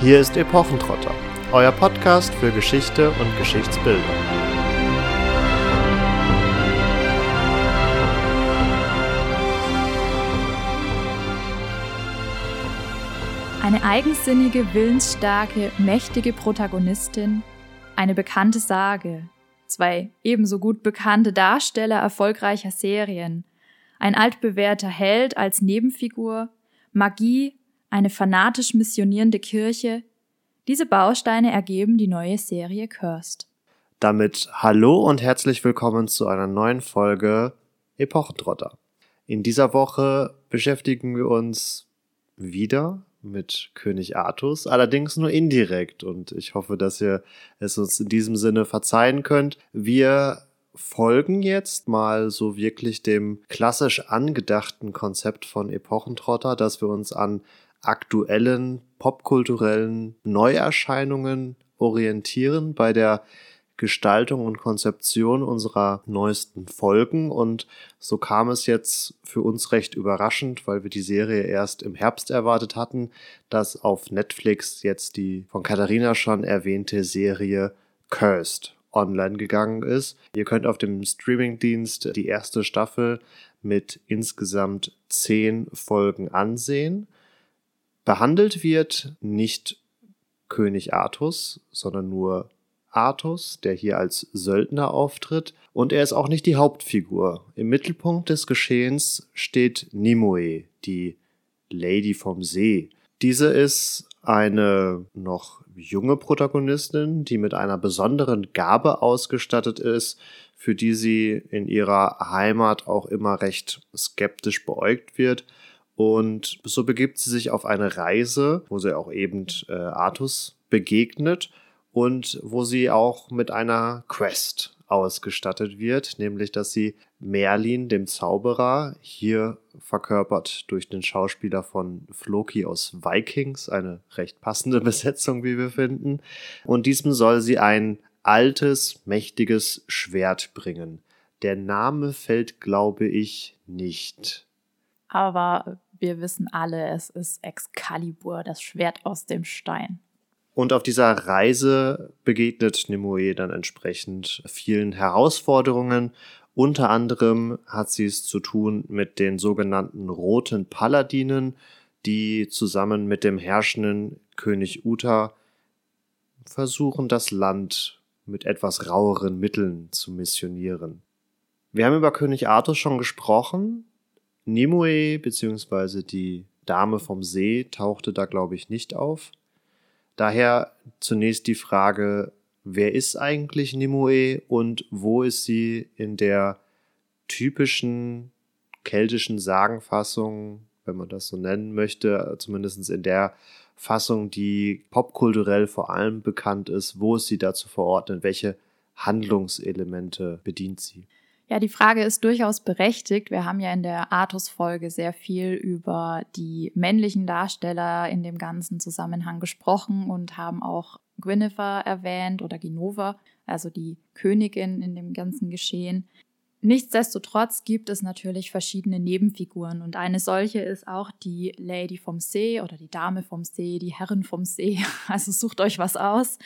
Hier ist Epochentrotter, euer Podcast für Geschichte und Geschichtsbildung. Eine eigensinnige, willensstarke, mächtige Protagonistin, eine bekannte Sage, zwei ebenso gut bekannte Darsteller erfolgreicher Serien, ein altbewährter Held als Nebenfigur, Magie, eine fanatisch missionierende Kirche. Diese Bausteine ergeben die neue Serie Cursed. Damit hallo und herzlich willkommen zu einer neuen Folge Epochentrotter. In dieser Woche beschäftigen wir uns wieder mit König Artus, allerdings nur indirekt und ich hoffe, dass ihr es uns in diesem Sinne verzeihen könnt. Wir folgen jetzt mal so wirklich dem klassisch angedachten Konzept von Epochentrotter, dass wir uns an aktuellen popkulturellen Neuerscheinungen orientieren bei der Gestaltung und Konzeption unserer neuesten Folgen. Und so kam es jetzt für uns recht überraschend, weil wir die Serie erst im Herbst erwartet hatten, dass auf Netflix jetzt die von Katharina schon erwähnte Serie Cursed online gegangen ist. Ihr könnt auf dem Streamingdienst die erste Staffel mit insgesamt zehn Folgen ansehen. Behandelt wird nicht König Artus, sondern nur Artus, der hier als Söldner auftritt, und er ist auch nicht die Hauptfigur. Im Mittelpunkt des Geschehens steht Nimue, die Lady vom See. Diese ist eine noch junge Protagonistin, die mit einer besonderen Gabe ausgestattet ist, für die sie in ihrer Heimat auch immer recht skeptisch beäugt wird. Und so begibt sie sich auf eine Reise, wo sie auch eben äh, Artus begegnet und wo sie auch mit einer Quest ausgestattet wird, nämlich dass sie Merlin, dem Zauberer, hier verkörpert durch den Schauspieler von Floki aus Vikings, eine recht passende Besetzung, wie wir finden, und diesem soll sie ein altes, mächtiges Schwert bringen. Der Name fällt, glaube ich, nicht. Aber wir wissen alle, es ist Excalibur, das Schwert aus dem Stein. Und auf dieser Reise begegnet Nimue dann entsprechend vielen Herausforderungen. Unter anderem hat sie es zu tun mit den sogenannten Roten Paladinen, die zusammen mit dem herrschenden König Uta versuchen, das Land mit etwas raueren Mitteln zu missionieren. Wir haben über König Arthur schon gesprochen. Nimue bzw. die Dame vom See tauchte da, glaube ich, nicht auf. Daher zunächst die Frage, wer ist eigentlich Nimue und wo ist sie in der typischen keltischen Sagenfassung, wenn man das so nennen möchte, zumindest in der Fassung, die popkulturell vor allem bekannt ist, wo ist sie dazu verordnet, welche Handlungselemente bedient sie? Ja, die Frage ist durchaus berechtigt. Wir haben ja in der Artus-Folge sehr viel über die männlichen Darsteller in dem ganzen Zusammenhang gesprochen und haben auch Gwynether erwähnt oder Ginova, also die Königin in dem ganzen Geschehen. Nichtsdestotrotz gibt es natürlich verschiedene Nebenfiguren und eine solche ist auch die Lady vom See oder die Dame vom See, die Herrin vom See. Also sucht euch was aus.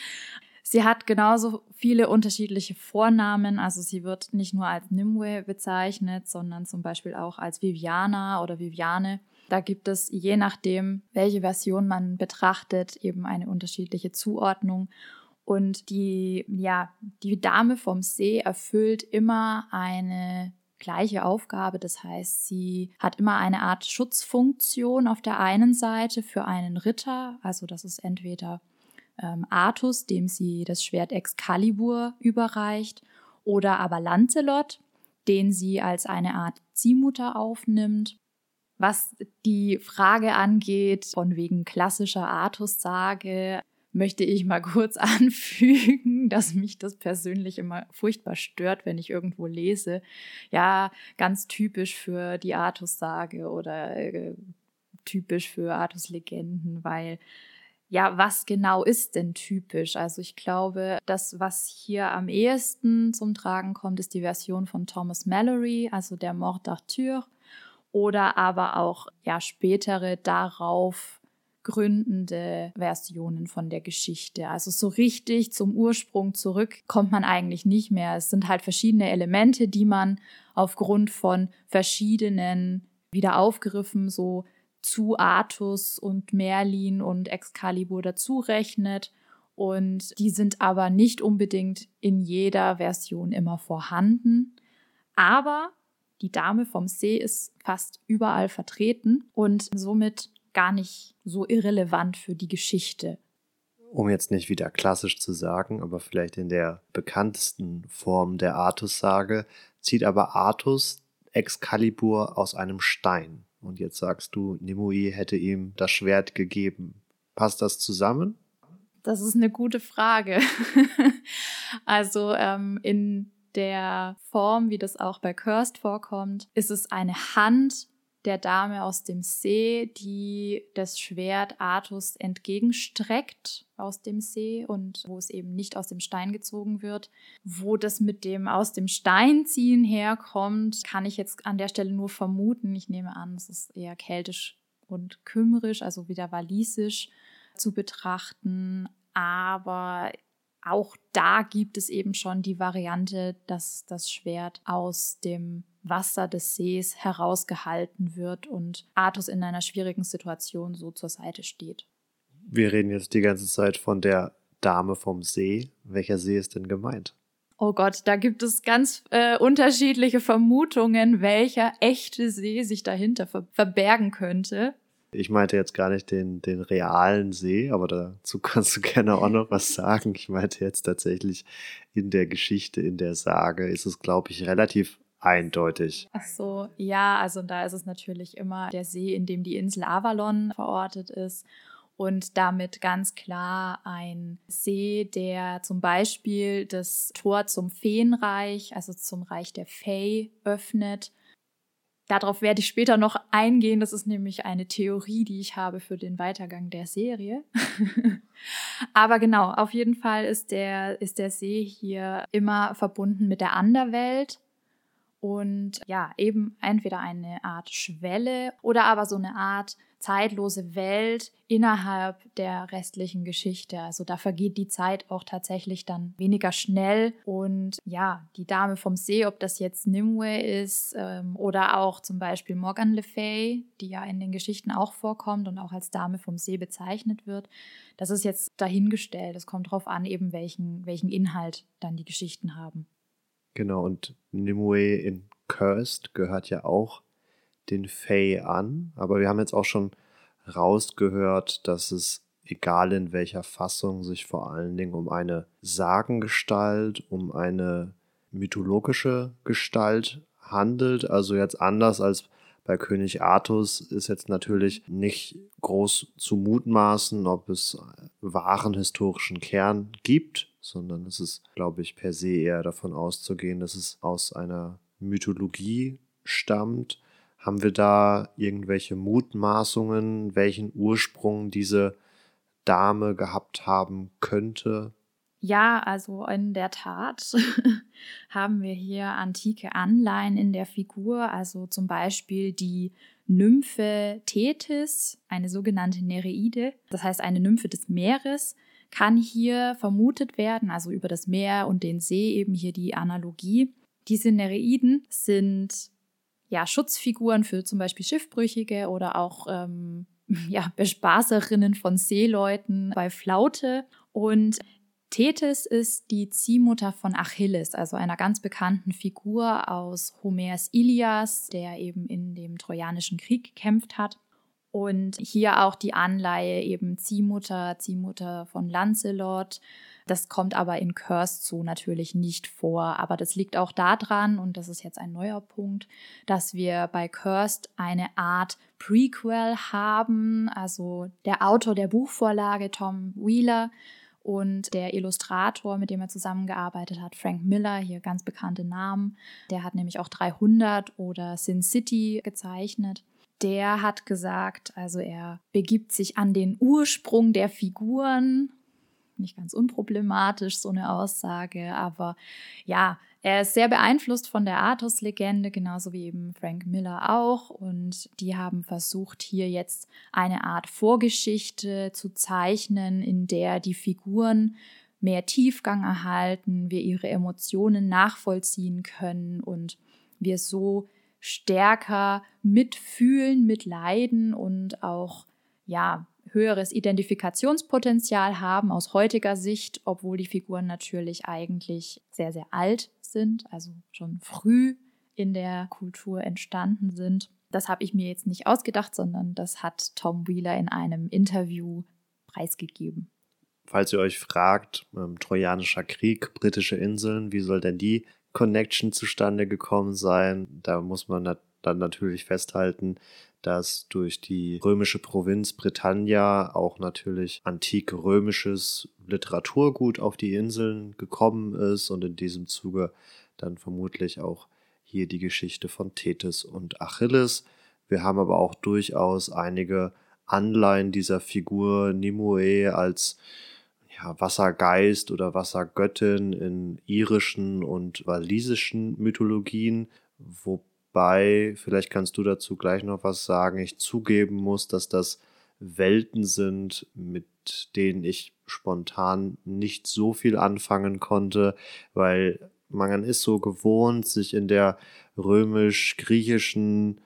Sie hat genauso viele unterschiedliche Vornamen. Also sie wird nicht nur als Nimue bezeichnet, sondern zum Beispiel auch als Viviana oder Viviane. Da gibt es je nachdem, welche Version man betrachtet, eben eine unterschiedliche Zuordnung. Und die, ja, die Dame vom See erfüllt immer eine gleiche Aufgabe. Das heißt, sie hat immer eine Art Schutzfunktion auf der einen Seite für einen Ritter. Also das ist entweder ähm, Artus, dem sie das Schwert Excalibur überreicht, oder aber Lancelot, den sie als eine Art Ziehmutter aufnimmt. Was die Frage angeht, von wegen klassischer Artus-Sage, möchte ich mal kurz anfügen, dass mich das persönlich immer furchtbar stört, wenn ich irgendwo lese. Ja, ganz typisch für die Artus-Sage oder äh, typisch für Artus-Legenden, weil ja, was genau ist denn typisch? Also ich glaube, das, was hier am ehesten zum Tragen kommt, ist die Version von Thomas Mallory, also der Mord d'Arthur, oder aber auch ja spätere darauf begründende Versionen von der Geschichte. Also so richtig zum Ursprung zurück kommt man eigentlich nicht mehr. Es sind halt verschiedene Elemente, die man aufgrund von verschiedenen wieder aufgriffen, so zu Artus und Merlin und Excalibur dazu rechnet. Und die sind aber nicht unbedingt in jeder Version immer vorhanden. Aber die Dame vom See ist fast überall vertreten und somit gar nicht so irrelevant für die Geschichte. Um jetzt nicht wieder klassisch zu sagen, aber vielleicht in der bekanntesten Form der Artus-Sage, zieht aber Artus Excalibur aus einem Stein. Und jetzt sagst du, Nimue hätte ihm das Schwert gegeben. Passt das zusammen? Das ist eine gute Frage. also ähm, in der Form, wie das auch bei Cursed vorkommt, ist es eine Hand der Dame aus dem See, die das Schwert Artus entgegenstreckt aus dem See und wo es eben nicht aus dem Stein gezogen wird. Wo das mit dem aus dem Stein ziehen herkommt, kann ich jetzt an der Stelle nur vermuten. Ich nehme an, es ist eher keltisch und kümmerisch, also wieder walisisch zu betrachten. Aber auch da gibt es eben schon die Variante, dass das Schwert aus dem Wasser des Sees herausgehalten wird und Artus in einer schwierigen Situation so zur Seite steht. Wir reden jetzt die ganze Zeit von der Dame vom See. Welcher See ist denn gemeint? Oh Gott, da gibt es ganz äh, unterschiedliche Vermutungen, welcher echte See sich dahinter ver verbergen könnte. Ich meinte jetzt gar nicht den, den realen See, aber dazu kannst du gerne auch noch was sagen. Ich meinte jetzt tatsächlich in der Geschichte, in der Sage ist es, glaube ich, relativ eindeutig. Ach so, ja, also da ist es natürlich immer der See, in dem die Insel Avalon verortet ist und damit ganz klar ein See, der zum Beispiel das Tor zum Feenreich, also zum Reich der Fey, öffnet Darauf werde ich später noch eingehen. Das ist nämlich eine Theorie, die ich habe für den Weitergang der Serie. Aber genau, auf jeden Fall ist der, ist der See hier immer verbunden mit der Anderwelt und ja, eben entweder eine Art Schwelle oder aber so eine Art zeitlose Welt innerhalb der restlichen Geschichte. Also da vergeht die Zeit auch tatsächlich dann weniger schnell. Und ja, die Dame vom See, ob das jetzt Nimue ist ähm, oder auch zum Beispiel Morgan Le Fay, die ja in den Geschichten auch vorkommt und auch als Dame vom See bezeichnet wird, das ist jetzt dahingestellt. Es kommt darauf an, eben welchen, welchen Inhalt dann die Geschichten haben. Genau, und Nimue in Cursed gehört ja auch den Fae an, aber wir haben jetzt auch schon rausgehört, dass es egal in welcher Fassung sich vor allen Dingen um eine Sagengestalt, um eine mythologische Gestalt handelt. Also jetzt anders als bei König Artus ist jetzt natürlich nicht groß zu mutmaßen, ob es wahren historischen Kern gibt sondern es ist, glaube ich, per se eher davon auszugehen, dass es aus einer Mythologie stammt. Haben wir da irgendwelche Mutmaßungen, welchen Ursprung diese Dame gehabt haben könnte? Ja, also in der Tat haben wir hier antike Anleihen in der Figur, also zum Beispiel die Nymphe Tethys, eine sogenannte Nereide, das heißt eine Nymphe des Meeres, kann hier vermutet werden, also über das Meer und den See eben hier die Analogie. Diese Nereiden sind ja Schutzfiguren für zum Beispiel Schiffbrüchige oder auch ähm, ja, Bespaßerinnen von Seeleuten bei Flaute. Und Tethys ist die Ziehmutter von Achilles, also einer ganz bekannten Figur aus Homers Ilias, der eben in dem Trojanischen Krieg gekämpft hat. Und hier auch die Anleihe eben Ziehmutter, Ziehmutter von Lancelot. Das kommt aber in Cursed so natürlich nicht vor. Aber das liegt auch daran, und das ist jetzt ein neuer Punkt, dass wir bei Cursed eine Art Prequel haben. Also der Autor der Buchvorlage, Tom Wheeler, und der Illustrator, mit dem er zusammengearbeitet hat, Frank Miller, hier ganz bekannte Namen, der hat nämlich auch 300 oder Sin City gezeichnet der hat gesagt, also er begibt sich an den Ursprung der Figuren. Nicht ganz unproblematisch, so eine Aussage, aber ja, er ist sehr beeinflusst von der Artus-Legende, genauso wie eben Frank Miller auch. Und die haben versucht, hier jetzt eine Art Vorgeschichte zu zeichnen, in der die Figuren mehr Tiefgang erhalten, wir ihre Emotionen nachvollziehen können und wir so stärker mitfühlen, mitleiden und auch ja höheres Identifikationspotenzial haben aus heutiger Sicht, obwohl die Figuren natürlich eigentlich sehr, sehr alt sind, also schon früh in der Kultur entstanden sind. Das habe ich mir jetzt nicht ausgedacht, sondern das hat Tom Wheeler in einem Interview preisgegeben. Falls ihr euch fragt, ähm, Trojanischer Krieg, britische Inseln, wie soll denn die Connection zustande gekommen sein? Da muss man dann natürlich festhalten, dass durch die römische Provinz Britannia auch natürlich antik römisches Literaturgut auf die Inseln gekommen ist und in diesem Zuge dann vermutlich auch hier die Geschichte von Tethys und Achilles. Wir haben aber auch durchaus einige Anleihen dieser Figur Nimue als ja, Wassergeist oder Wassergöttin in irischen und walisischen Mythologien, wo Wobei, vielleicht kannst du dazu gleich noch was sagen, ich zugeben muss, dass das Welten sind, mit denen ich spontan nicht so viel anfangen konnte, weil man ist so gewohnt, sich in der römisch-griechischen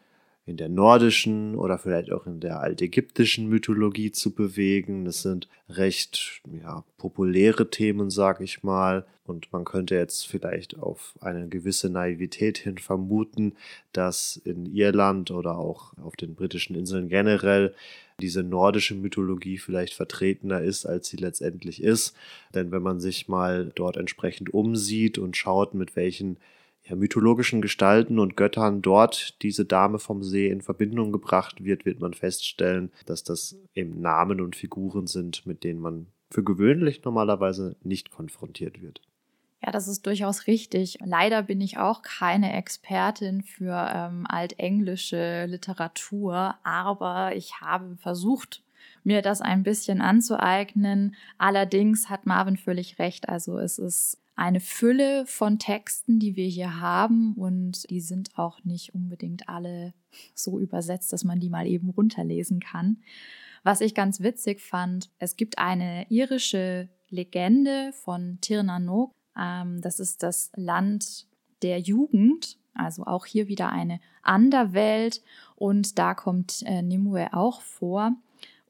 in der nordischen oder vielleicht auch in der altägyptischen Mythologie zu bewegen. Das sind recht ja, populäre Themen, sag ich mal. Und man könnte jetzt vielleicht auf eine gewisse Naivität hin vermuten, dass in Irland oder auch auf den britischen Inseln generell diese nordische Mythologie vielleicht vertretener ist, als sie letztendlich ist. Denn wenn man sich mal dort entsprechend umsieht und schaut, mit welchen ja, mythologischen Gestalten und Göttern dort diese Dame vom See in Verbindung gebracht wird, wird man feststellen, dass das eben Namen und Figuren sind, mit denen man für gewöhnlich normalerweise nicht konfrontiert wird. Ja, das ist durchaus richtig. Leider bin ich auch keine Expertin für ähm, altenglische Literatur, aber ich habe versucht, mir das ein bisschen anzueignen. Allerdings hat Marvin völlig recht. Also es ist eine Fülle von Texten, die wir hier haben und die sind auch nicht unbedingt alle so übersetzt, dass man die mal eben runterlesen kann. Was ich ganz witzig fand, es gibt eine irische Legende von Tirnanok. Ähm, das ist das Land der Jugend, also auch hier wieder eine Anderwelt und da kommt äh, Nimue auch vor.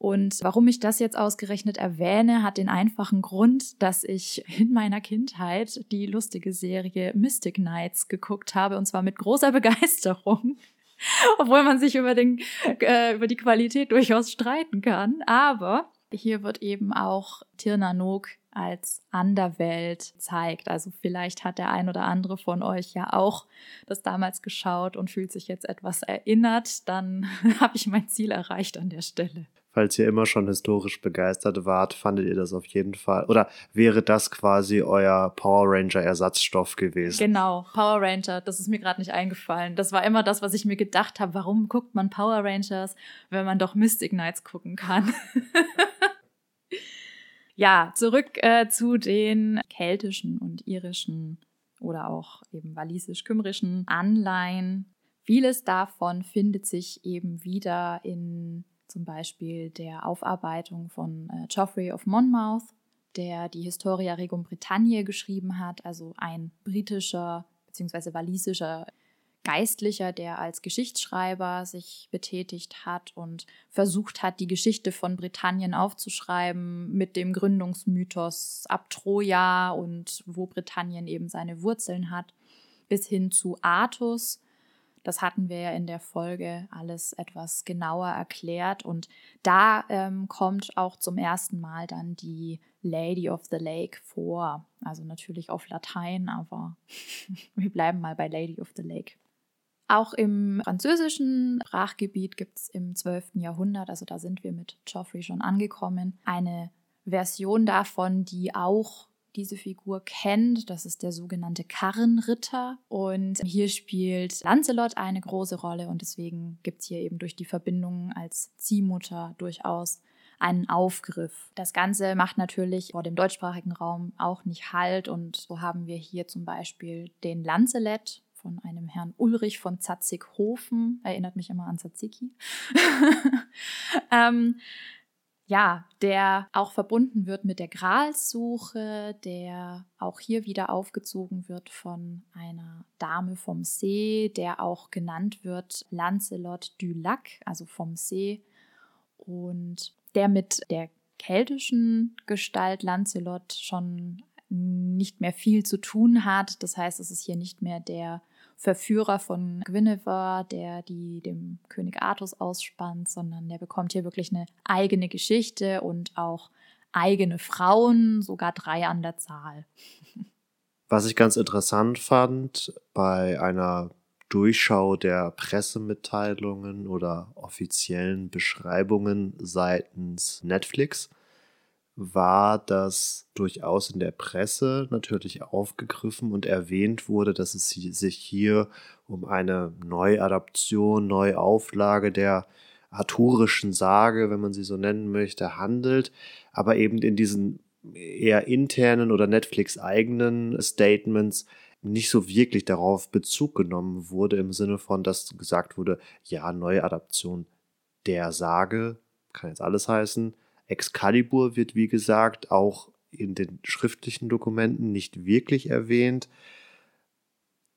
Und warum ich das jetzt ausgerechnet erwähne, hat den einfachen Grund, dass ich in meiner Kindheit die lustige Serie Mystic Knights geguckt habe und zwar mit großer Begeisterung. Obwohl man sich über, den, äh, über die Qualität durchaus streiten kann. Aber hier wird eben auch Tirnanok als Anderwelt zeigt. Also vielleicht hat der ein oder andere von euch ja auch das damals geschaut und fühlt sich jetzt etwas erinnert. Dann habe ich mein Ziel erreicht an der Stelle falls ihr immer schon historisch begeistert wart, fandet ihr das auf jeden Fall. Oder wäre das quasi euer Power Ranger Ersatzstoff gewesen? Genau, Power Ranger, das ist mir gerade nicht eingefallen. Das war immer das, was ich mir gedacht habe. Warum guckt man Power Rangers, wenn man doch Mystic Knights gucken kann? ja, zurück äh, zu den keltischen und irischen oder auch eben walisisch-kümmerischen Anleihen. Vieles davon findet sich eben wieder in zum Beispiel der Aufarbeitung von äh, Geoffrey of Monmouth, der die Historia Regum Britanniae geschrieben hat, also ein britischer bzw. walisischer Geistlicher, der als Geschichtsschreiber sich betätigt hat und versucht hat, die Geschichte von Britannien aufzuschreiben mit dem Gründungsmythos ab Troja und wo Britannien eben seine Wurzeln hat, bis hin zu Artus, das hatten wir ja in der Folge alles etwas genauer erklärt. Und da ähm, kommt auch zum ersten Mal dann die Lady of the Lake vor. Also natürlich auf Latein, aber wir bleiben mal bei Lady of the Lake. Auch im französischen Sprachgebiet gibt es im 12. Jahrhundert, also da sind wir mit Geoffrey schon angekommen, eine Version davon, die auch diese Figur kennt. Das ist der sogenannte Karrenritter. Und hier spielt Lancelot eine große Rolle und deswegen gibt es hier eben durch die Verbindung als Ziehmutter durchaus einen Aufgriff. Das Ganze macht natürlich vor dem deutschsprachigen Raum auch nicht Halt und so haben wir hier zum Beispiel den Lanzelet von einem Herrn Ulrich von Zatzighofen, erinnert mich immer an Tzatziki. ähm, ja, der auch verbunden wird mit der Gralssuche, der auch hier wieder aufgezogen wird von einer Dame vom See, der auch genannt wird Lancelot du Lac, also vom See, und der mit der keltischen Gestalt Lancelot schon nicht mehr viel zu tun hat. Das heißt, es ist hier nicht mehr der Verführer von Guinevere, der die dem König Artus ausspannt, sondern der bekommt hier wirklich eine eigene Geschichte und auch eigene Frauen, sogar drei an der Zahl. Was ich ganz interessant fand bei einer Durchschau der Pressemitteilungen oder offiziellen Beschreibungen seitens Netflix war, dass durchaus in der Presse natürlich aufgegriffen und erwähnt wurde, dass es sich hier um eine Neuadaption, Neuauflage der arthurischen Sage, wenn man sie so nennen möchte, handelt, aber eben in diesen eher internen oder Netflix eigenen Statements nicht so wirklich darauf Bezug genommen wurde im Sinne von, dass gesagt wurde, ja, Neuadaption der Sage, kann jetzt alles heißen, Excalibur wird, wie gesagt, auch in den schriftlichen Dokumenten nicht wirklich erwähnt.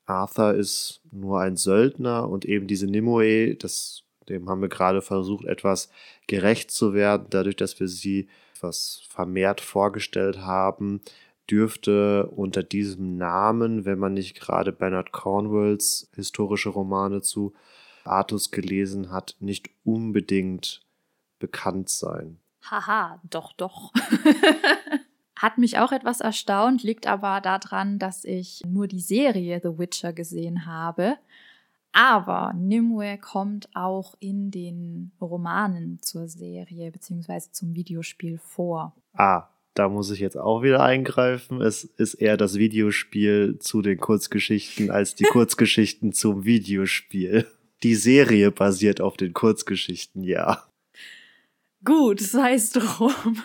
Arthur ist nur ein Söldner und eben diese Nimue, das, dem haben wir gerade versucht, etwas gerecht zu werden, dadurch, dass wir sie etwas vermehrt vorgestellt haben, dürfte unter diesem Namen, wenn man nicht gerade Bernard Cornwalls historische Romane zu Artus gelesen hat, nicht unbedingt bekannt sein. Haha, doch, doch. Hat mich auch etwas erstaunt, liegt aber daran, dass ich nur die Serie The Witcher gesehen habe. Aber Nimue kommt auch in den Romanen zur Serie bzw. zum Videospiel vor. Ah, da muss ich jetzt auch wieder eingreifen. Es ist eher das Videospiel zu den Kurzgeschichten als die Kurzgeschichten zum Videospiel. Die Serie basiert auf den Kurzgeschichten, ja. Gut, sei es drum.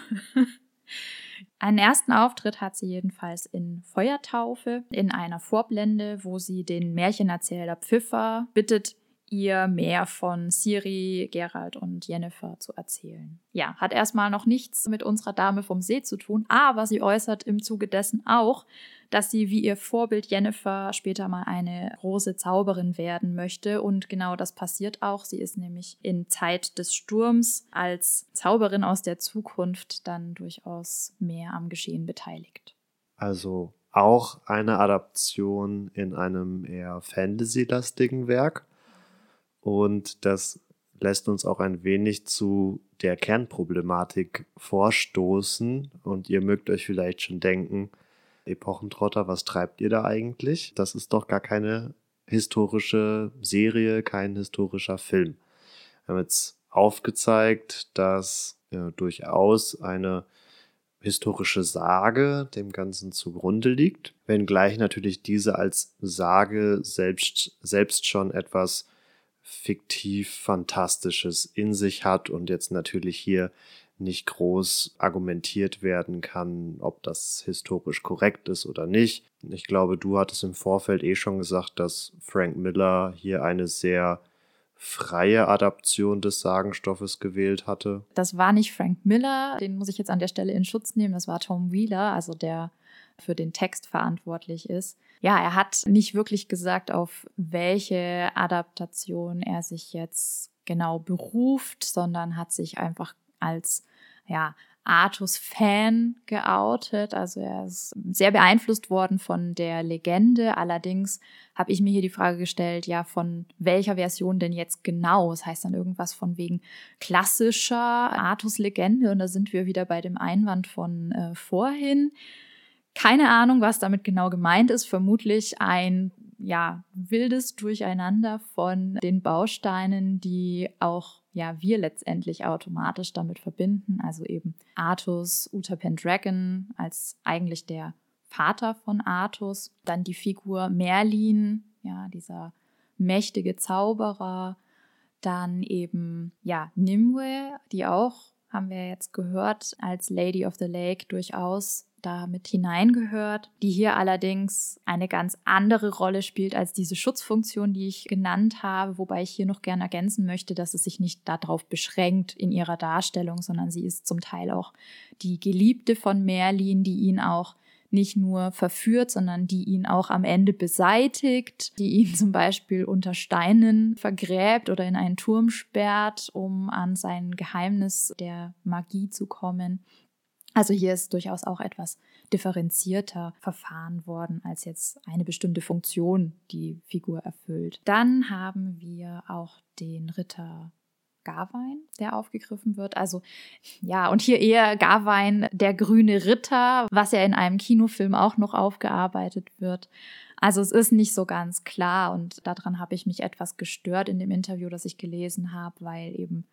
Einen ersten Auftritt hat sie jedenfalls in Feuertaufe, in einer Vorblende, wo sie den Märchenerzähler Pfiffer bittet, ihr mehr von Siri, Gerald und Jennifer zu erzählen. Ja, hat erstmal noch nichts mit unserer Dame vom See zu tun, aber sie äußert im Zuge dessen auch, dass sie wie ihr Vorbild Jennifer später mal eine große Zauberin werden möchte. Und genau das passiert auch. Sie ist nämlich in Zeit des Sturms als Zauberin aus der Zukunft dann durchaus mehr am Geschehen beteiligt. Also auch eine Adaption in einem eher Fantasy-lastigen Werk. Und das lässt uns auch ein wenig zu der Kernproblematik vorstoßen. Und ihr mögt euch vielleicht schon denken, Epochentrotter, was treibt ihr da eigentlich? Das ist doch gar keine historische Serie, kein historischer Film. Wir haben jetzt aufgezeigt, dass ja, durchaus eine historische Sage dem Ganzen zugrunde liegt, wenngleich natürlich diese als Sage selbst, selbst schon etwas fiktiv Fantastisches in sich hat und jetzt natürlich hier nicht groß argumentiert werden kann, ob das historisch korrekt ist oder nicht. Ich glaube, du hattest im Vorfeld eh schon gesagt, dass Frank Miller hier eine sehr freie Adaption des Sagenstoffes gewählt hatte. Das war nicht Frank Miller, den muss ich jetzt an der Stelle in Schutz nehmen, das war Tom Wheeler, also der für den Text verantwortlich ist. Ja, er hat nicht wirklich gesagt, auf welche Adaptation er sich jetzt genau beruft, sondern hat sich einfach als ja, Artus-Fan geoutet. Also er ist sehr beeinflusst worden von der Legende. Allerdings habe ich mir hier die Frage gestellt, ja, von welcher Version denn jetzt genau? Das heißt dann irgendwas von wegen klassischer Artus-Legende. Und da sind wir wieder bei dem Einwand von äh, vorhin. Keine Ahnung, was damit genau gemeint ist. Vermutlich ein ja, wildes Durcheinander von den Bausteinen, die auch ja, wir letztendlich automatisch damit verbinden. Also eben Artus, Uther Pendragon als eigentlich der Vater von Artus. Dann die Figur Merlin, ja, dieser mächtige Zauberer. Dann eben, ja, Nimue, die auch haben wir jetzt gehört, als Lady of the Lake durchaus da mit hineingehört, die hier allerdings eine ganz andere Rolle spielt als diese Schutzfunktion, die ich genannt habe, wobei ich hier noch gerne ergänzen möchte, dass es sich nicht darauf beschränkt in ihrer Darstellung, sondern sie ist zum Teil auch die Geliebte von Merlin, die ihn auch nicht nur verführt, sondern die ihn auch am Ende beseitigt, die ihn zum Beispiel unter Steinen vergräbt oder in einen Turm sperrt, um an sein Geheimnis der Magie zu kommen. Also hier ist durchaus auch etwas differenzierter verfahren worden als jetzt eine bestimmte Funktion, die Figur erfüllt. Dann haben wir auch den Ritter Garwein, der aufgegriffen wird. Also ja, und hier eher Garwein, der grüne Ritter, was ja in einem Kinofilm auch noch aufgearbeitet wird. Also es ist nicht so ganz klar und daran habe ich mich etwas gestört in dem Interview, das ich gelesen habe, weil eben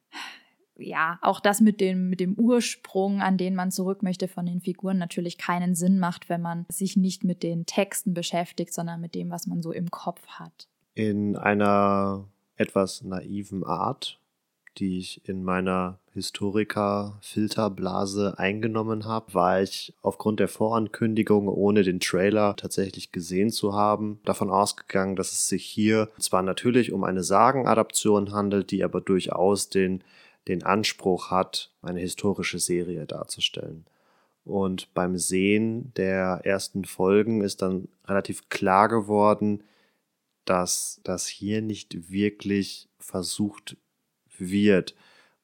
ja, auch das mit dem, mit dem Ursprung, an den man zurück möchte von den Figuren, natürlich keinen Sinn macht, wenn man sich nicht mit den Texten beschäftigt, sondern mit dem, was man so im Kopf hat. In einer etwas naiven Art die ich in meiner Historiker-Filterblase eingenommen habe, war ich aufgrund der Vorankündigung, ohne den Trailer tatsächlich gesehen zu haben, davon ausgegangen, dass es sich hier zwar natürlich um eine Sagenadaption handelt, die aber durchaus den, den Anspruch hat, eine historische Serie darzustellen. Und beim Sehen der ersten Folgen ist dann relativ klar geworden, dass das hier nicht wirklich versucht wird.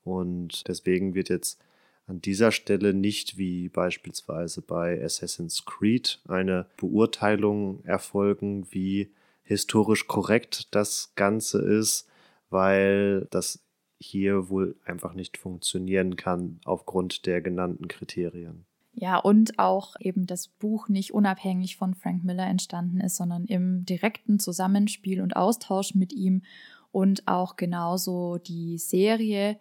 Und deswegen wird jetzt an dieser Stelle nicht wie beispielsweise bei Assassin's Creed eine Beurteilung erfolgen, wie historisch korrekt das Ganze ist, weil das hier wohl einfach nicht funktionieren kann aufgrund der genannten Kriterien. Ja, und auch eben das Buch nicht unabhängig von Frank Miller entstanden ist, sondern im direkten Zusammenspiel und Austausch mit ihm und auch genauso die Serie.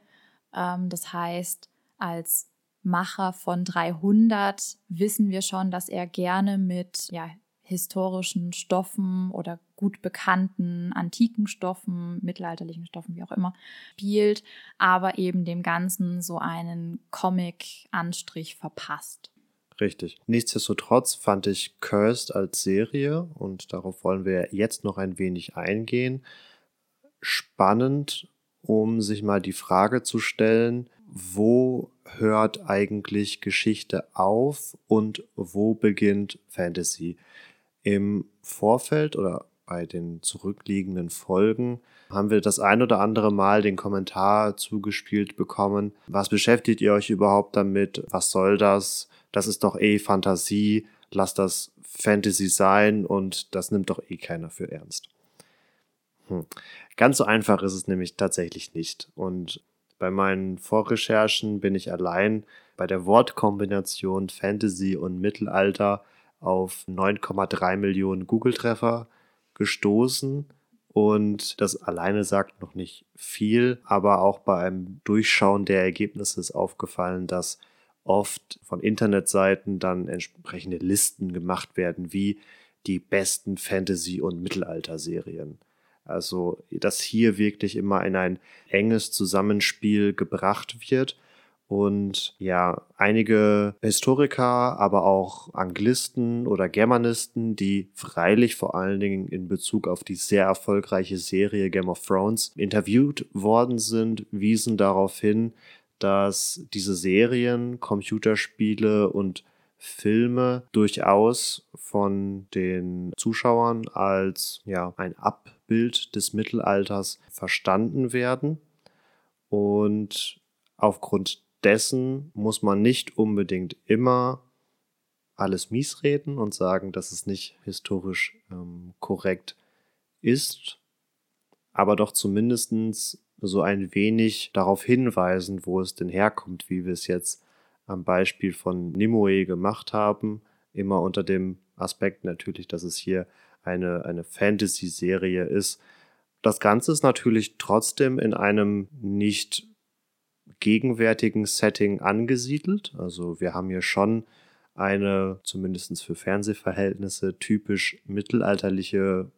Ähm, das heißt, als Macher von 300 wissen wir schon, dass er gerne mit ja, historischen Stoffen oder gut bekannten antiken Stoffen, mittelalterlichen Stoffen, wie auch immer, spielt, aber eben dem Ganzen so einen Comic-Anstrich verpasst. Richtig. Nichtsdestotrotz fand ich Cursed als Serie, und darauf wollen wir jetzt noch ein wenig eingehen, spannend, um sich mal die Frage zu stellen, wo hört eigentlich Geschichte auf und wo beginnt Fantasy? Im Vorfeld oder bei den zurückliegenden Folgen haben wir das ein oder andere Mal den Kommentar zugespielt bekommen. Was beschäftigt ihr euch überhaupt damit? Was soll das? Das ist doch eh Fantasie. Lasst das Fantasy sein und das nimmt doch eh keiner für ernst. Hm. Ganz so einfach ist es nämlich tatsächlich nicht. Und bei meinen Vorrecherchen bin ich allein bei der Wortkombination Fantasy und Mittelalter auf 9,3 Millionen Google-Treffer gestoßen. Und das alleine sagt noch nicht viel, aber auch bei einem Durchschauen der Ergebnisse ist aufgefallen, dass oft von Internetseiten dann entsprechende Listen gemacht werden, wie die besten Fantasy- und Mittelalter-Serien. Also, dass hier wirklich immer in ein enges Zusammenspiel gebracht wird. Und ja, einige Historiker, aber auch Anglisten oder Germanisten, die freilich vor allen Dingen in Bezug auf die sehr erfolgreiche Serie Game of Thrones interviewt worden sind, wiesen darauf hin, dass diese Serien, Computerspiele und Filme durchaus von den Zuschauern als ja, ein Abbild des Mittelalters verstanden werden. Und aufgrund dessen muss man nicht unbedingt immer alles mies reden und sagen, dass es nicht historisch ähm, korrekt ist, aber doch zumindest so ein wenig darauf hinweisen, wo es denn herkommt, wie wir es jetzt am Beispiel von Nimue gemacht haben. Immer unter dem Aspekt natürlich, dass es hier eine, eine Fantasy-Serie ist. Das Ganze ist natürlich trotzdem in einem nicht gegenwärtigen Setting angesiedelt. Also wir haben hier schon eine, zumindest für Fernsehverhältnisse, typisch mittelalterliche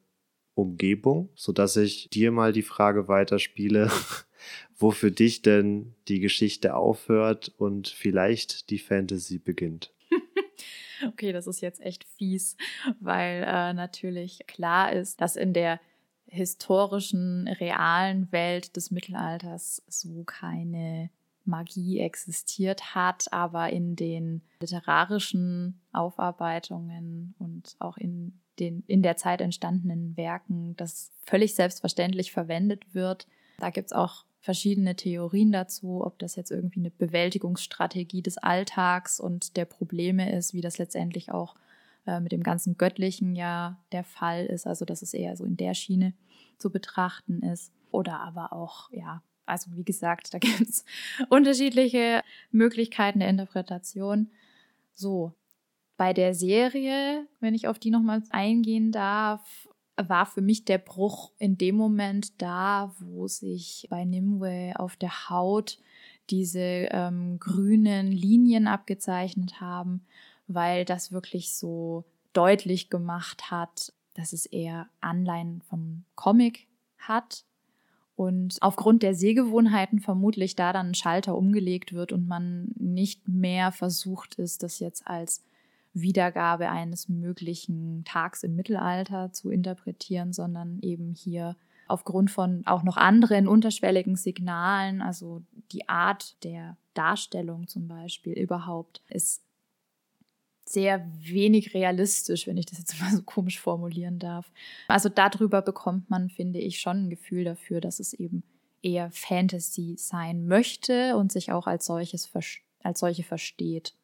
Umgebung, sodass ich dir mal die Frage weiterspiele, wo für dich denn die Geschichte aufhört und vielleicht die Fantasy beginnt. okay, das ist jetzt echt fies, weil äh, natürlich klar ist, dass in der historischen, realen Welt des Mittelalters so keine Magie existiert hat, aber in den literarischen Aufarbeitungen und auch in den in der Zeit entstandenen Werken das völlig selbstverständlich verwendet wird. Da gibt es auch verschiedene Theorien dazu, ob das jetzt irgendwie eine Bewältigungsstrategie des Alltags und der Probleme ist, wie das letztendlich auch äh, mit dem ganzen Göttlichen ja der Fall ist, also dass es eher so in der Schiene zu betrachten ist. Oder aber auch, ja, also wie gesagt, da gibt es unterschiedliche Möglichkeiten der Interpretation. So, bei der Serie, wenn ich auf die nochmal eingehen darf, war für mich der Bruch in dem Moment da, wo sich bei Nimue auf der Haut diese ähm, grünen Linien abgezeichnet haben, weil das wirklich so deutlich gemacht hat, dass es eher Anleihen vom Comic hat. Und aufgrund der Sehgewohnheiten vermutlich da dann ein Schalter umgelegt wird und man nicht mehr versucht ist, das jetzt als Wiedergabe eines möglichen Tags im Mittelalter zu interpretieren, sondern eben hier aufgrund von auch noch anderen unterschwelligen Signalen, also die Art der Darstellung zum Beispiel überhaupt, ist sehr wenig realistisch, wenn ich das jetzt mal so komisch formulieren darf. Also darüber bekommt man, finde ich, schon ein Gefühl dafür, dass es eben eher Fantasy sein möchte und sich auch als solches als solche versteht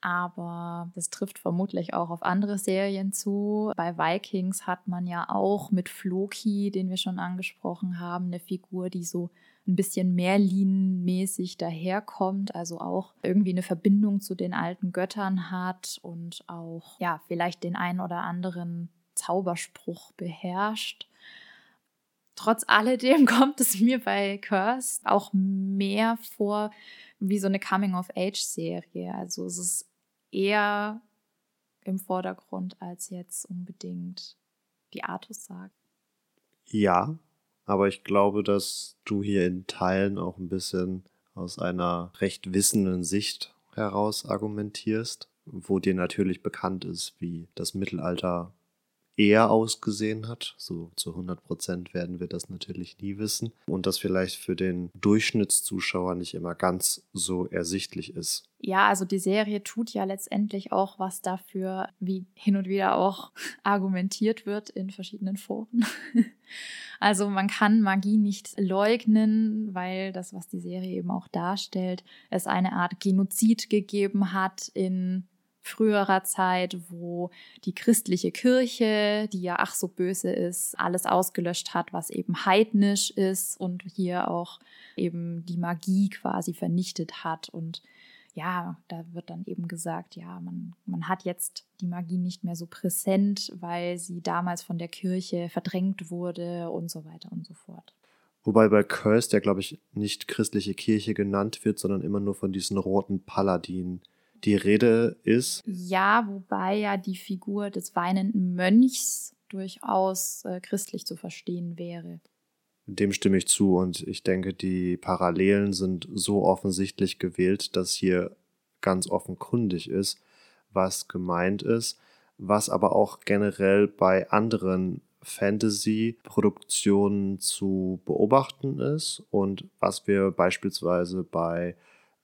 aber das trifft vermutlich auch auf andere Serien zu. Bei Vikings hat man ja auch mit Floki, den wir schon angesprochen haben, eine Figur, die so ein bisschen Merlin-mäßig daherkommt, also auch irgendwie eine Verbindung zu den alten Göttern hat und auch ja vielleicht den ein oder anderen Zauberspruch beherrscht. Trotz alledem kommt es mir bei Curse auch mehr vor wie so eine Coming-of-Age-Serie. Also es ist eher im Vordergrund als jetzt unbedingt die Artus sagt. Ja, aber ich glaube, dass du hier in Teilen auch ein bisschen aus einer recht wissenden Sicht heraus argumentierst, wo dir natürlich bekannt ist, wie das Mittelalter eher ausgesehen hat. So zu 100 Prozent werden wir das natürlich nie wissen. Und das vielleicht für den Durchschnittszuschauer nicht immer ganz so ersichtlich ist. Ja, also die Serie tut ja letztendlich auch was dafür, wie hin und wieder auch argumentiert wird in verschiedenen Foren. Also man kann Magie nicht leugnen, weil das, was die Serie eben auch darstellt, es eine Art Genozid gegeben hat in früherer Zeit, wo die christliche Kirche, die ja ach so böse ist, alles ausgelöscht hat, was eben heidnisch ist und hier auch eben die Magie quasi vernichtet hat. Und ja, da wird dann eben gesagt, ja, man, man hat jetzt die Magie nicht mehr so präsent, weil sie damals von der Kirche verdrängt wurde und so weiter und so fort. Wobei bei Curse, der glaube ich nicht christliche Kirche genannt wird, sondern immer nur von diesen roten Paladinen die Rede ist. Ja, wobei ja die Figur des weinenden Mönchs durchaus äh, christlich zu verstehen wäre. Dem stimme ich zu und ich denke, die Parallelen sind so offensichtlich gewählt, dass hier ganz offenkundig ist, was gemeint ist, was aber auch generell bei anderen Fantasy-Produktionen zu beobachten ist und was wir beispielsweise bei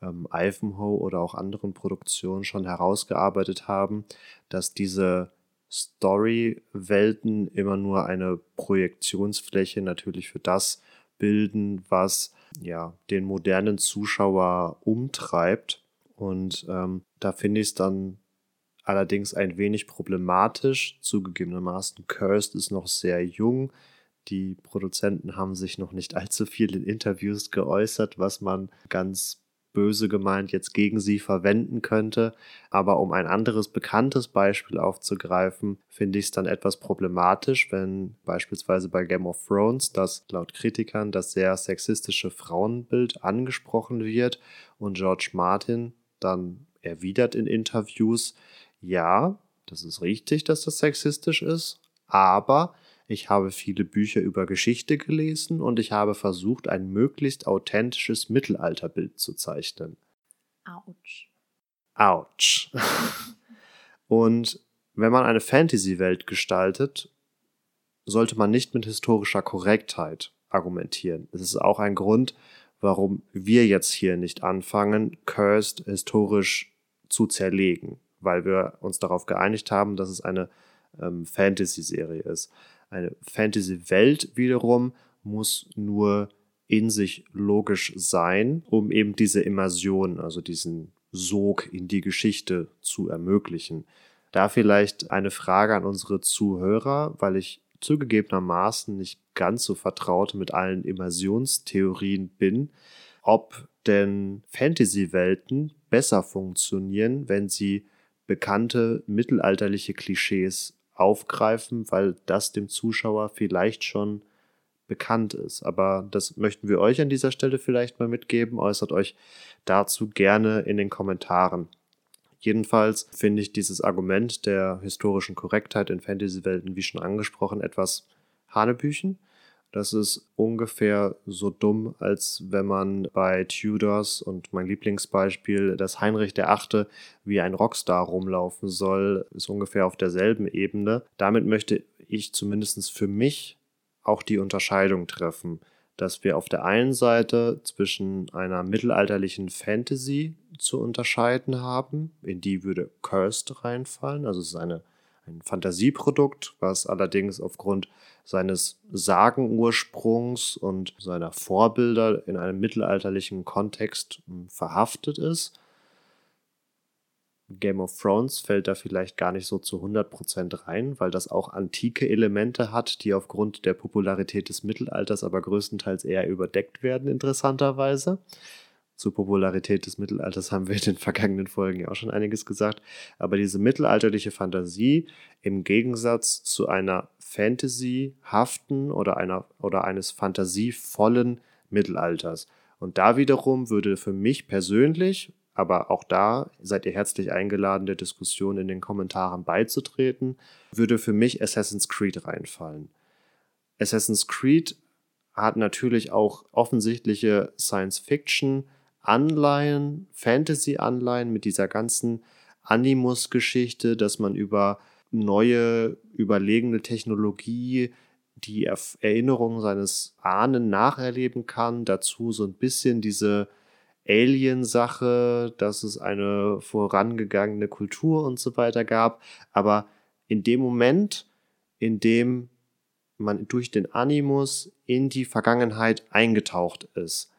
ähm, Ivanhoe oder auch anderen Produktionen schon herausgearbeitet haben, dass diese Story-Welten immer nur eine Projektionsfläche natürlich für das bilden, was ja den modernen Zuschauer umtreibt. Und ähm, da finde ich es dann allerdings ein wenig problematisch. Zugegebenermaßen, Cursed ist noch sehr jung. Die Produzenten haben sich noch nicht allzu viel in Interviews geäußert, was man ganz böse gemeint jetzt gegen sie verwenden könnte. Aber um ein anderes bekanntes Beispiel aufzugreifen, finde ich es dann etwas problematisch, wenn beispielsweise bei Game of Thrones das laut Kritikern das sehr sexistische Frauenbild angesprochen wird und George Martin dann erwidert in Interviews, ja, das ist richtig, dass das sexistisch ist, aber ich habe viele Bücher über Geschichte gelesen und ich habe versucht, ein möglichst authentisches Mittelalterbild zu zeichnen. Autsch. Autsch. und wenn man eine Fantasy-Welt gestaltet, sollte man nicht mit historischer Korrektheit argumentieren. Es ist auch ein Grund, warum wir jetzt hier nicht anfangen, Cursed historisch zu zerlegen, weil wir uns darauf geeinigt haben, dass es eine ähm, Fantasy-Serie ist. Eine Fantasy-Welt wiederum muss nur in sich logisch sein, um eben diese Immersion, also diesen Sog in die Geschichte zu ermöglichen. Da vielleicht eine Frage an unsere Zuhörer, weil ich zugegebenermaßen nicht ganz so vertraut mit allen Immersionstheorien bin, ob denn Fantasy-Welten besser funktionieren, wenn sie bekannte mittelalterliche Klischees aufgreifen, weil das dem Zuschauer vielleicht schon bekannt ist. Aber das möchten wir euch an dieser Stelle vielleicht mal mitgeben. Äußert euch dazu gerne in den Kommentaren. Jedenfalls finde ich dieses Argument der historischen Korrektheit in Fantasy-Welten, wie schon angesprochen, etwas Hanebüchen. Das ist ungefähr so dumm, als wenn man bei Tudors und mein Lieblingsbeispiel, dass Heinrich der Achte wie ein Rockstar rumlaufen soll, ist ungefähr auf derselben Ebene. Damit möchte ich zumindest für mich auch die Unterscheidung treffen, dass wir auf der einen Seite zwischen einer mittelalterlichen Fantasy zu unterscheiden haben, in die würde Cursed reinfallen, also es ist eine ein Fantasieprodukt, was allerdings aufgrund seines Sagenursprungs und seiner Vorbilder in einem mittelalterlichen Kontext hm, verhaftet ist. Game of Thrones fällt da vielleicht gar nicht so zu 100% rein, weil das auch antike Elemente hat, die aufgrund der Popularität des Mittelalters aber größtenteils eher überdeckt werden, interessanterweise. Zur Popularität des Mittelalters haben wir in den vergangenen Folgen ja auch schon einiges gesagt. Aber diese mittelalterliche Fantasie im Gegensatz zu einer Fantasyhaften oder, einer, oder eines fantasievollen Mittelalters. Und da wiederum würde für mich persönlich, aber auch da seid ihr herzlich eingeladen, der Diskussion in den Kommentaren beizutreten, würde für mich Assassin's Creed reinfallen. Assassin's Creed hat natürlich auch offensichtliche Science-Fiction, Anleihen, Fantasy-Anleihen mit dieser ganzen Animus-Geschichte, dass man über neue, überlegene Technologie die Erinnerungen seines Ahnen nacherleben kann. Dazu so ein bisschen diese Alien-Sache, dass es eine vorangegangene Kultur und so weiter gab. Aber in dem Moment, in dem man durch den Animus in die Vergangenheit eingetaucht ist,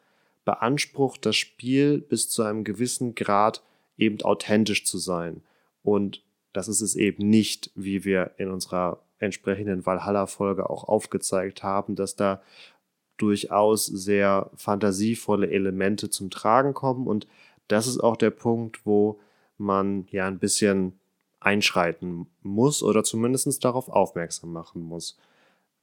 beansprucht das Spiel bis zu einem gewissen Grad eben authentisch zu sein. Und das ist es eben nicht, wie wir in unserer entsprechenden Valhalla-Folge auch aufgezeigt haben, dass da durchaus sehr fantasievolle Elemente zum Tragen kommen. Und das ist auch der Punkt, wo man ja ein bisschen einschreiten muss oder zumindest darauf aufmerksam machen muss.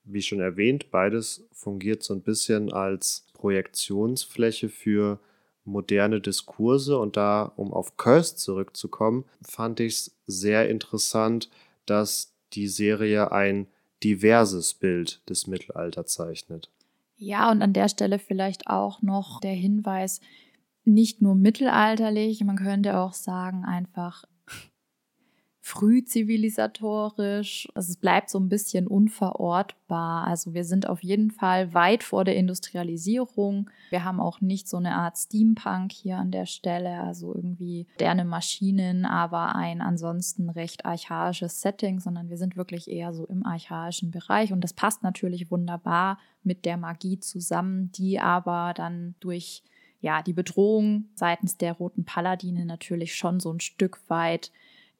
Wie schon erwähnt, beides fungiert so ein bisschen als Projektionsfläche für moderne Diskurse. Und da, um auf Cursed zurückzukommen, fand ich es sehr interessant, dass die Serie ein diverses Bild des Mittelalters zeichnet. Ja, und an der Stelle vielleicht auch noch der Hinweis, nicht nur mittelalterlich, man könnte auch sagen, einfach frühzivilisatorisch. Also es bleibt so ein bisschen unverortbar. Also wir sind auf jeden Fall weit vor der Industrialisierung. Wir haben auch nicht so eine Art Steampunk hier an der Stelle, also irgendwie moderne Maschinen, aber ein ansonsten recht archaisches Setting, sondern wir sind wirklich eher so im archaischen Bereich. Und das passt natürlich wunderbar mit der Magie zusammen, die aber dann durch ja, die Bedrohung seitens der Roten Paladine natürlich schon so ein Stück weit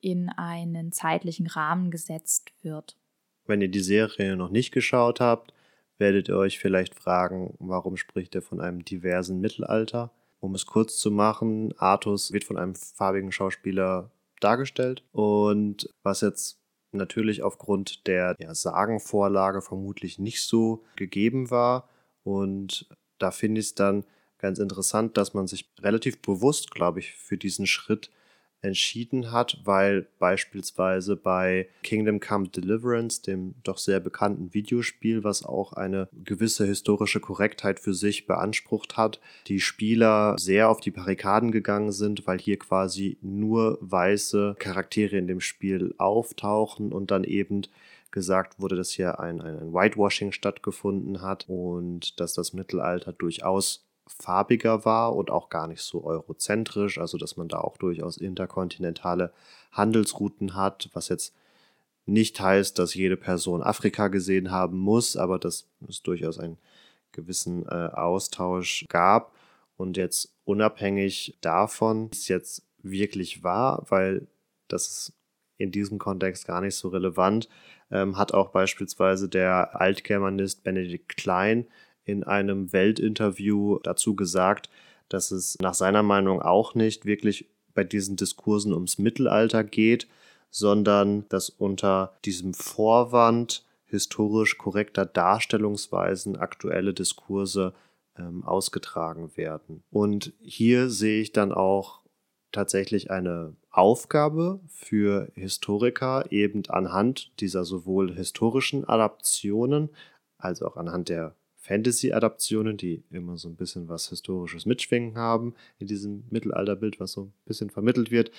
in einen zeitlichen Rahmen gesetzt wird. Wenn ihr die Serie noch nicht geschaut habt, werdet ihr euch vielleicht fragen, warum spricht er von einem diversen Mittelalter? Um es kurz zu machen, Artus wird von einem farbigen Schauspieler dargestellt und was jetzt natürlich aufgrund der ja, Sagenvorlage vermutlich nicht so gegeben war und da finde ich es dann ganz interessant, dass man sich relativ bewusst, glaube ich, für diesen Schritt entschieden hat, weil beispielsweise bei Kingdom Come Deliverance, dem doch sehr bekannten Videospiel, was auch eine gewisse historische Korrektheit für sich beansprucht hat, die Spieler sehr auf die Barrikaden gegangen sind, weil hier quasi nur weiße Charaktere in dem Spiel auftauchen und dann eben gesagt wurde, dass hier ein, ein Whitewashing stattgefunden hat und dass das Mittelalter durchaus farbiger war und auch gar nicht so eurozentrisch, also dass man da auch durchaus interkontinentale Handelsrouten hat, was jetzt nicht heißt, dass jede Person Afrika gesehen haben muss, aber dass es durchaus einen gewissen äh, Austausch gab. Und jetzt unabhängig davon, wie es jetzt wirklich war, weil das ist in diesem Kontext gar nicht so relevant, ähm, hat auch beispielsweise der Altgermanist Benedikt Klein in einem Weltinterview dazu gesagt, dass es nach seiner Meinung auch nicht wirklich bei diesen Diskursen ums Mittelalter geht, sondern dass unter diesem Vorwand historisch korrekter Darstellungsweisen aktuelle Diskurse ähm, ausgetragen werden. Und hier sehe ich dann auch tatsächlich eine Aufgabe für Historiker, eben anhand dieser sowohl historischen Adaptionen als auch anhand der Fantasy-Adaptionen, die immer so ein bisschen was Historisches mitschwingen haben, in diesem Mittelalterbild, was so ein bisschen vermittelt wird,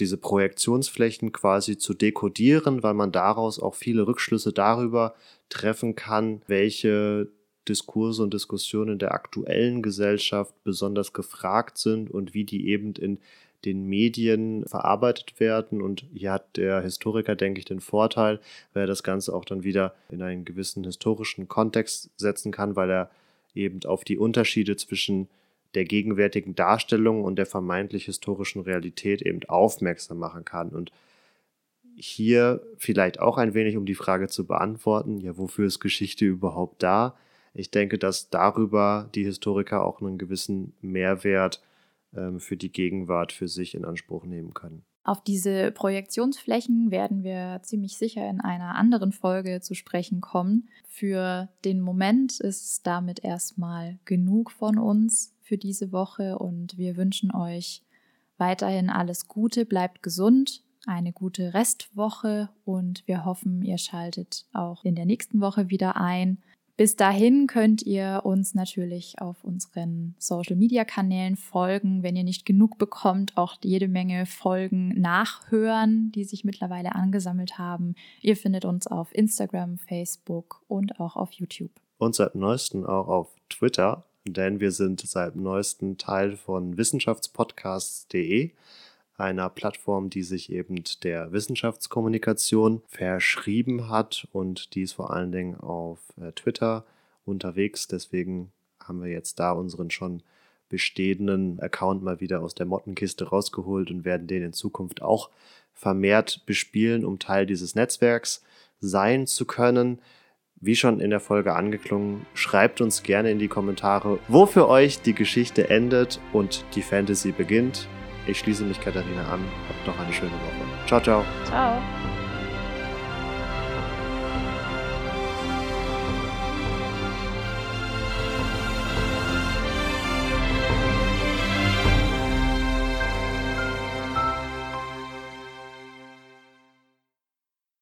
diese Projektionsflächen quasi zu dekodieren, weil man daraus auch viele Rückschlüsse darüber treffen kann, welche Diskurse und Diskussionen der aktuellen Gesellschaft besonders gefragt sind und wie die eben in den Medien verarbeitet werden. Und hier hat der Historiker, denke ich, den Vorteil, weil er das Ganze auch dann wieder in einen gewissen historischen Kontext setzen kann, weil er eben auf die Unterschiede zwischen der gegenwärtigen Darstellung und der vermeintlich historischen Realität eben aufmerksam machen kann. Und hier vielleicht auch ein wenig, um die Frage zu beantworten, ja, wofür ist Geschichte überhaupt da? Ich denke, dass darüber die Historiker auch einen gewissen Mehrwert für die Gegenwart für sich in Anspruch nehmen können. Auf diese Projektionsflächen werden wir ziemlich sicher in einer anderen Folge zu sprechen kommen. Für den Moment ist damit erstmal genug von uns für diese Woche und wir wünschen euch weiterhin alles Gute, bleibt gesund, eine gute Restwoche und wir hoffen, ihr schaltet auch in der nächsten Woche wieder ein. Bis dahin könnt ihr uns natürlich auf unseren Social-Media-Kanälen folgen. Wenn ihr nicht genug bekommt, auch jede Menge Folgen nachhören, die sich mittlerweile angesammelt haben. Ihr findet uns auf Instagram, Facebook und auch auf YouTube. Und seit neuestem auch auf Twitter, denn wir sind seit neuestem Teil von wissenschaftspodcasts.de einer Plattform, die sich eben der Wissenschaftskommunikation verschrieben hat und die ist vor allen Dingen auf äh, Twitter unterwegs. Deswegen haben wir jetzt da unseren schon bestehenden Account mal wieder aus der Mottenkiste rausgeholt und werden den in Zukunft auch vermehrt bespielen, um Teil dieses Netzwerks sein zu können. Wie schon in der Folge angeklungen, schreibt uns gerne in die Kommentare, wo für euch die Geschichte endet und die Fantasy beginnt. Ich schließe mich Katharina an. Habt noch eine schöne Woche. Ciao, ciao. Ciao.